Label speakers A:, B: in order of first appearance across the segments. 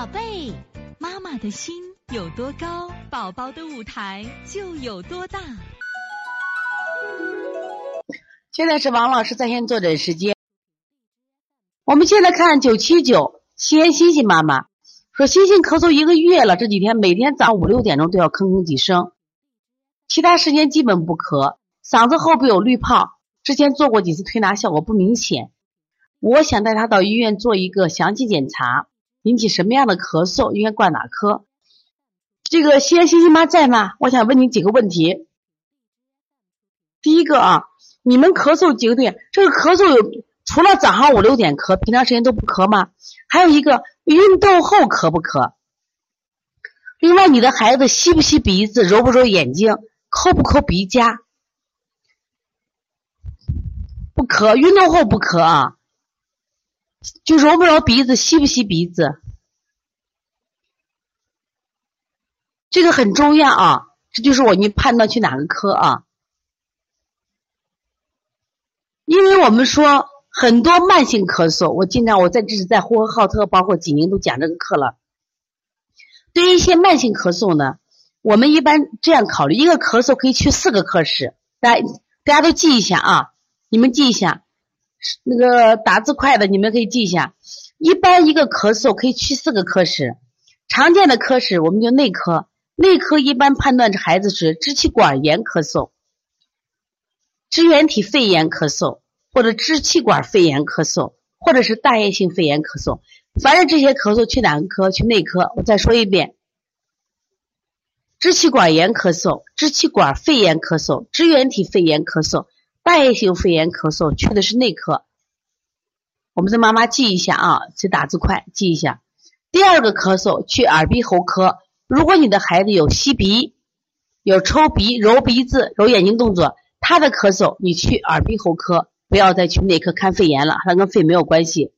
A: 宝贝，妈妈的心有多高，宝宝的舞台就有多大。
B: 现在是王老师在线坐诊时间。我们现在看九七九西安欣欣妈妈说，欣欣咳嗽一个月了，这几天每天早五六点钟都要吭吭几声，其他时间基本不咳，嗓子后部有绿泡，之前做过几次推拿，效果不明显。我想带他到医院做一个详细检查，引起什么样的咳嗽，应该挂哪科？这个西安欣欣妈在吗？我想问你几个问题。第一个啊，你们咳嗽几个点？这个咳嗽有除了早上五六点咳，平常时间都不咳吗？还有一个运动后咳不咳？另外，你的孩子吸不吸鼻子，揉不揉眼睛，抠不抠鼻夹？不咳，运动后不咳啊。就揉不揉鼻子，吸不吸鼻子，这个很重要啊！这就是我你判断去哪个科啊？因为我们说很多慢性咳嗽，我经常我在这是在呼和浩特，包括济宁都讲这个课了。对于一些慢性咳嗽呢，我们一般这样考虑：一个咳嗽可以去四个科室，大家大家都记一下啊！你们记一下。那个打字快的，你们可以记一下。一般一个咳嗽可以去四个科室，常见的科室我们就内科。内科一般判断这孩子是支气管炎咳嗽、支原体肺炎咳嗽，或者支气管肺炎咳嗽，或者是大叶性肺炎咳嗽。凡是这些咳嗽去哪个科？去内科。我再说一遍：支气管炎咳嗽、支气管肺炎咳嗽、支原体肺炎咳嗽。大叶性肺炎咳嗽去的是内科，我们的妈妈记一下啊，这打字快，记一下。第二个咳嗽去耳鼻喉科，如果你的孩子有吸鼻、有抽鼻、揉鼻子、揉眼睛动作，他的咳嗽你去耳鼻喉科，不要再去内科看肺炎了，他跟肺没有关系。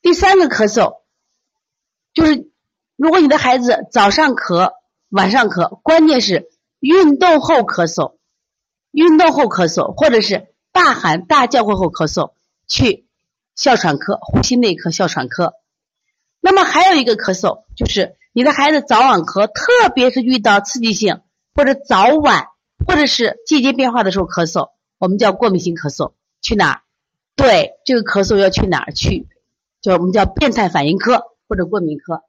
B: 第三个咳嗽就是，如果你的孩子早上咳、晚上咳，关键是。运动后咳嗽，运动后咳嗽，或者是大喊大叫过后咳嗽，去哮喘科、呼吸内科、哮喘科。那么还有一个咳嗽，就是你的孩子早晚咳，特别是遇到刺激性或者早晚或者是季节变化的时候咳嗽，我们叫过敏性咳嗽，去哪儿？对，这个咳嗽要去哪儿去？就我们叫变态反应科或者过敏科。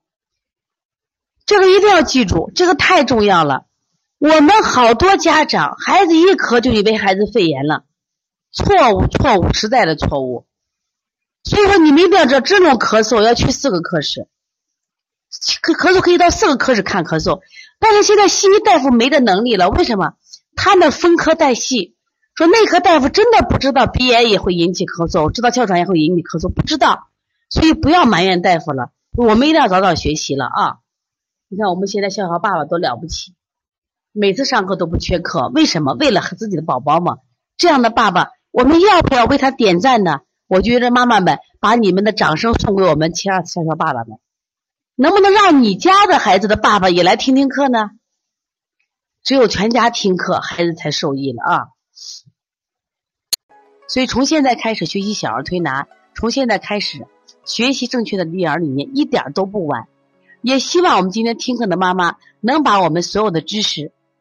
B: 这个一定要记住，这个太重要了。我们好多家长，孩子一咳就以为孩子肺炎了，错误，错误，实在的错误。所以说，你们一定要知道，这种咳嗽要去四个科室，咳咳嗽可以到四个科室看咳嗽。但是现在西医大夫没这能力了，为什么？他们分科带系，说内科大夫真的不知道鼻炎也会引起咳嗽，知道哮喘也会引起咳嗽，不知道。所以不要埋怨大夫了，我们一定要早早学习了啊！你看我们现在笑笑爸爸多了不起。每次上课都不缺课，为什么？为了和自己的宝宝嘛。这样的爸爸，我们要不要为他点赞呢？我觉得妈妈们把你们的掌声送给我们亲爱的小小爸爸们，能不能让你家的孩子的爸爸也来听听课呢？只有全家听课，孩子才受益了啊。所以从现在开始学习小儿推拿，从现在开始学习正确的育儿理念，一点都不晚。也希望我们今天听课的妈妈能把我们所有的知识。